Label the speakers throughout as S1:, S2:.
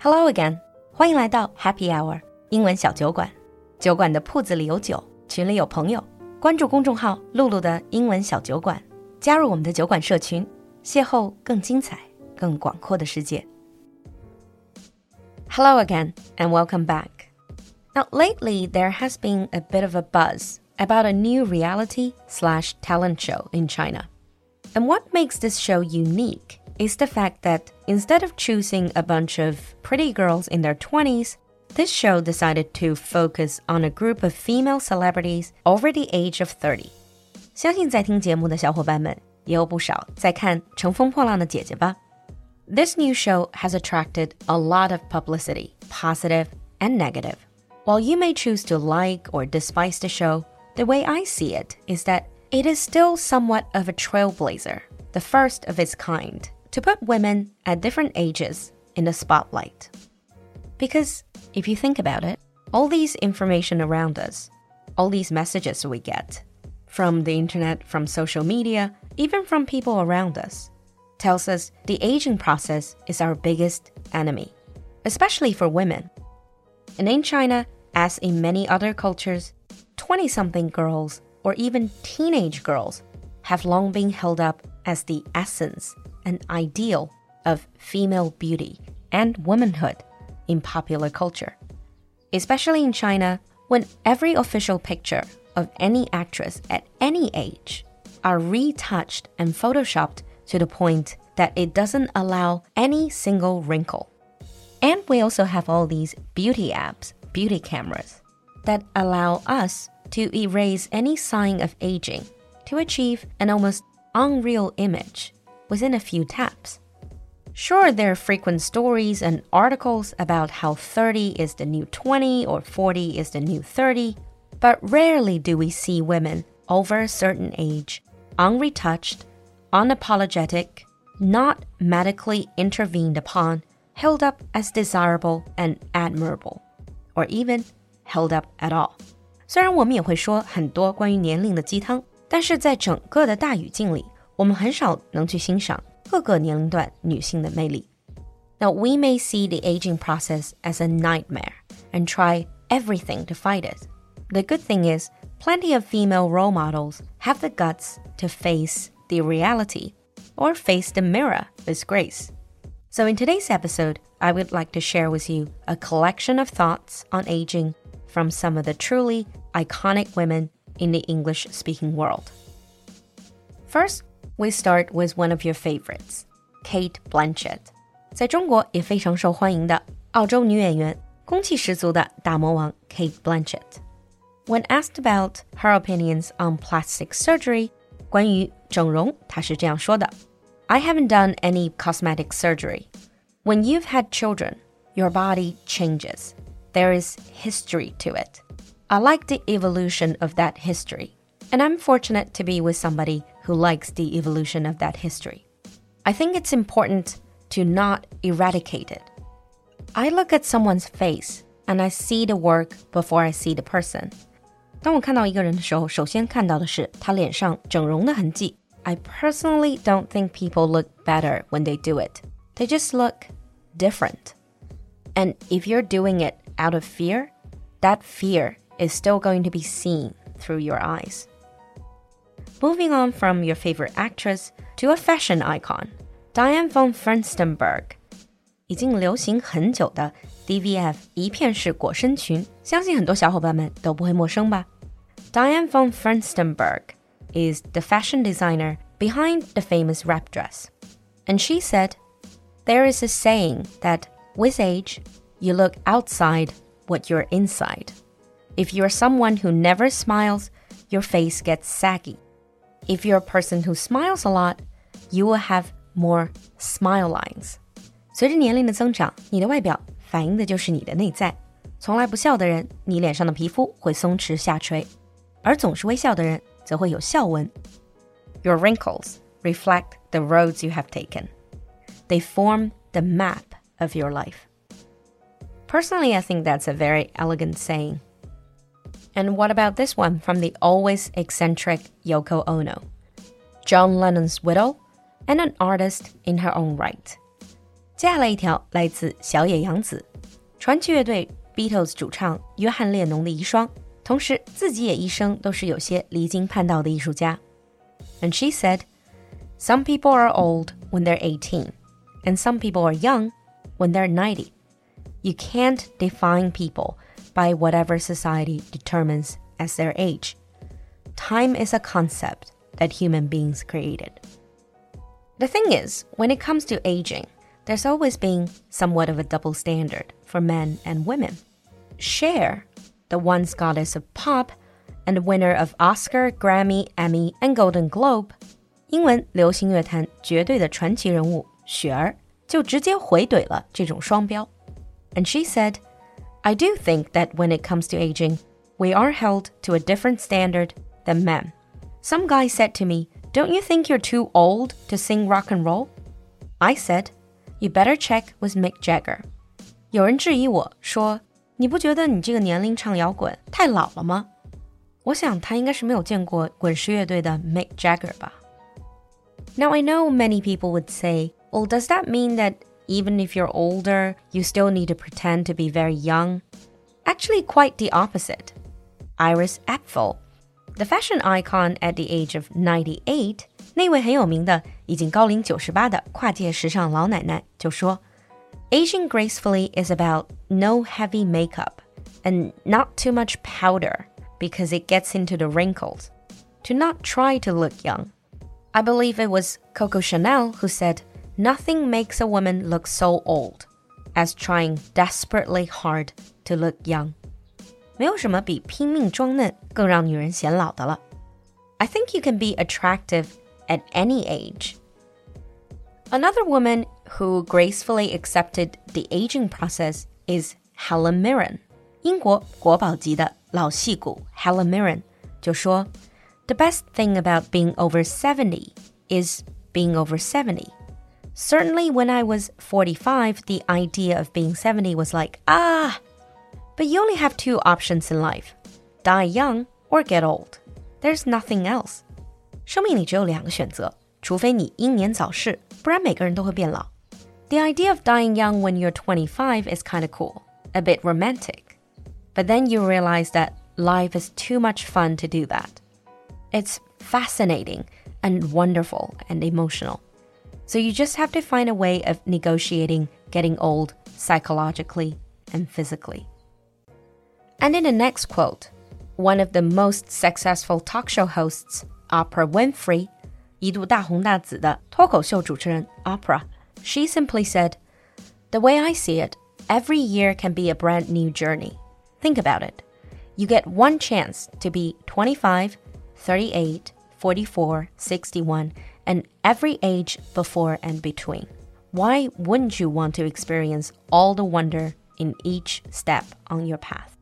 S1: Hello again，欢迎来到 Happy Hour 英文小酒馆。酒馆的铺子里有酒，群里有朋友。关注公众号“露露的英文小酒馆”，加入我们的酒馆社群，邂逅更精彩、更广阔的世界。Hello again and welcome back. Now, lately there has been a bit of a buzz about a new reality slash talent show in China. And what makes this show unique is the fact that instead of choosing a bunch of pretty girls in their 20s, this show decided to focus on a group of female celebrities over the age of 30. 相信在听节目的小伙伴们也有不少在看《乘风破浪的姐姐》吧。This new show has attracted a lot of publicity, positive and negative. While you may choose to like or despise the show, the way I see it is that it is still somewhat of a trailblazer, the first of its kind to put women at different ages in the spotlight. Because if you think about it, all these information around us, all these messages we get from the internet, from social media, even from people around us, tells us the aging process is our biggest enemy, especially for women. And in China, as in many other cultures, 20 something girls or even teenage girls have long been held up as the essence an ideal of female beauty and womanhood in popular culture. Especially in China, when every official picture of any actress at any age are retouched and photoshopped to the point that it doesn't allow any single wrinkle. And we also have all these beauty apps, beauty cameras, that allow us to erase any sign of aging to achieve an almost unreal image within a few taps. Sure, there are frequent stories and articles about how 30 is the new 20 or 40 is the new 30, but rarely do we see women over a certain age, unretouched, unapologetic, not medically intervened upon, held up as desirable and admirable, or even held up at all. 虽然我们也会说很多关于年龄的鸡汤，但是在整个的大语境里， 我们很少能去欣赏各个年龄段女性的魅力。Now, we may see the aging process as a nightmare and try everything to fight it. The good thing is, plenty of female role models have the guts to face the reality or face the mirror with grace. So, in today's episode, I would like to share with you a collection of thoughts on aging from some of the truly iconic women in the English speaking world. First, we start with one of your favorites, Cate Blanchett，在中国也非常受欢迎的澳洲女演员，攻气十足的大魔王 Cate Blanchett。When asked about her opinions on plastic surgery，关于整容，她是这样说的：“I haven't done any cosmetic surgery. When you've had children, your body changes. There is history to it. I like the evolution of that history.” and I'm fortunate to be with somebody who likes the evolution of that history. I think it's important to not eradicate it. I look at someone's face and I see the work before I see the person. 当我看到一个人的时候，首先看到的是他脸上整容的痕迹。I personally don't think people look better when they do it. They just look different. And if you're doing it out of fear, that fear is still going to be seen through your eyes. Moving on from your favorite actress to a fashion icon, Diane von Furstenberg，已经流行很久的 DVF 一片式裹身裙，相信很多小伙伴们都不会陌生吧？Diane von Furstenberg is the fashion designer behind the famous wrap dress. And she said, There is a saying that with age, you look outside what you're inside. If you're someone who never smiles, your face gets saggy. If you're a person who smiles a lot, you will have more smile lines. 随着年龄的增长，你的外表反映的就是你的内在。从来不笑的人，你脸上的皮肤会松弛下垂；而总是微笑的人，则会有笑纹。Your wrinkles reflect the roads you have taken. They form the map of your life. Personally, I think that's a very elegant saying. And what about this one from the always eccentric Yoko Ono? John Lennon's widow and an artist in her own right. 接下来一条来自小野洋子，传奇乐队 Beatles 主唱约翰列侬的遗孀，同时自己也一生都是有些离经叛道的艺术家。And she said, "Some people are old when they're 18, and some people are young when they're 90. You can't define people by whatever society determines as their age. Time is a concept that human beings created." The thing is, when it comes to aging, there's always been somewhat of a double standard for men and women. Cher, the once goddess of pop and winner of Oscar, Grammy, Emmy, and Golden Globe, 英文流行乐坛绝对的传奇人物雪儿就直接回怼了这种双标。And she said, I do think that when it comes to aging, we are held to a different standard than men. Some guy said to me, don't you think you're too old to sing rock and roll? I said, You better check with Mick Jagger. 有人质疑我说：“你不觉得你这个年龄唱摇滚太老了吗？”我想他应该是没有见过滚石乐队的 Mick Jagger 吧。Now I know many people would say, "Well, does that mean that even if you're older, you still need to pretend to be very young?" Actually, quite the opposite. Iris Apfel the fashion icon at the age of 98, 那位很有名的、已经高龄九十八的跨界时尚老奶奶就说：“Aging gracefully is about no heavy makeup and not too much powder because it gets into the wrinkles. To not try to look young. I believe it was Coco Chanel who said, Nothing makes a woman look so old as trying desperately hard to look young. 没有什么比拼命装嫩更让女人显老的了。I think you can be attractive at any age. Another woman who gracefully accepted the aging process is Helen Mirren. 英国国宝级的老戏骨 Helen Mirren 就说：“The best thing about being over 70 is being over 70. Certainly, when I was 45, the idea of being 70 was like, ah, but you only have two options in life die young or get old. There's nothing else. 生命里只有两个选择，除非你英年早逝，不然每个人都会变老。The idea of dying young when you're 25 is kind of cool, a bit romantic. But then you realize that life is too much fun to do that. It's fascinating and wonderful and emotional. So you just have to find a way of negotiating getting old psychologically and physically. And in the next quote, one of the most successful talk show hosts, Oprah Winfrey, 一度大红大紫的脱口秀主持人 Oprah, she simply said, The way I see it, every year can be a brand new journey. Think about it. You get one chance to be 25, 38, 44, 61, and every age before and between. Why wouldn't you want to experience all the wonder in each step on your path?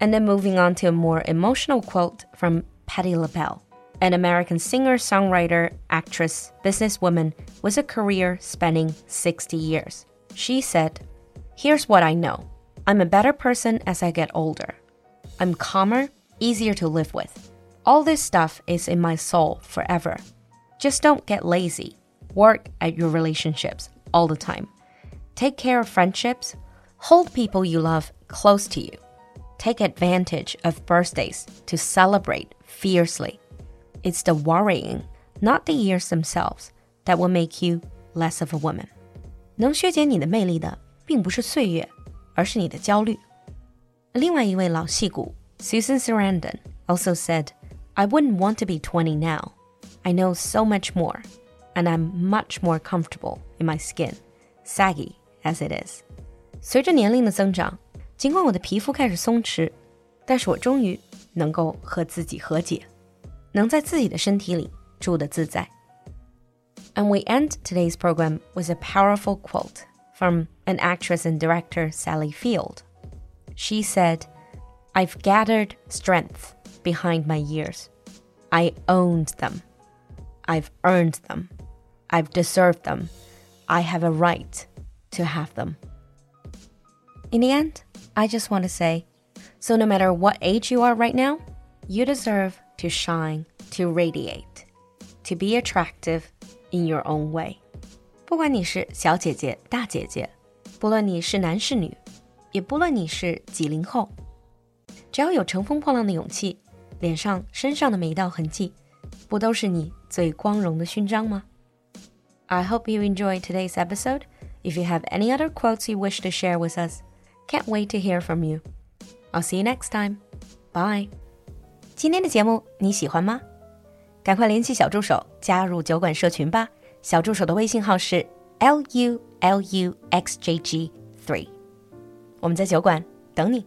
S1: And then moving on to a more emotional quote from Patti LaBelle, an American singer, songwriter, actress, businesswoman with a career spanning 60 years. She said, Here's what I know I'm a better person as I get older. I'm calmer, easier to live with. All this stuff is in my soul forever. Just don't get lazy. Work at your relationships all the time. Take care of friendships. Hold people you love close to you take advantage of birthdays to celebrate fiercely. It's the worrying, not the years themselves, that will make you less of a woman. 能削减你的魅力的，并不是岁月，而是你的焦虑。另外一位老戏骨 Susan Sarandon also said, "I wouldn't want to be 20 now. I know so much more, and I'm much more comfortable in my skin, saggy as it is." 随着年龄的增长。尽管我的皮肤开始松弛，但是我终于能够和自己和解，能在自己的身体里住得自在。And we end today's program with a powerful quote from an actress and director, Sally Field. She said, I've gathered strength behind my years. I owned them. I've earned them. I've deserved them. I have a right to have them. In the end, I just want to say so, no matter what age you are right now, you deserve to shine, to radiate, to be attractive in your own way. 不管你是小姐姐、大姐姐，不论你是男是女，也不论你是几零后，只要有乘风破浪的勇气，脸上、身上的每一道痕迹，不都是你 最光荣的勋章吗？I hope you enjoyed today's episode. If you have any other quotes you wish to share with us, can't wait to hear from you. I'll see you next time. Bye. 今天的节目你喜欢吗？赶快联系小助手加入酒馆社群吧。小助手的微信号是 l u l u x j g three。我们在酒馆等你。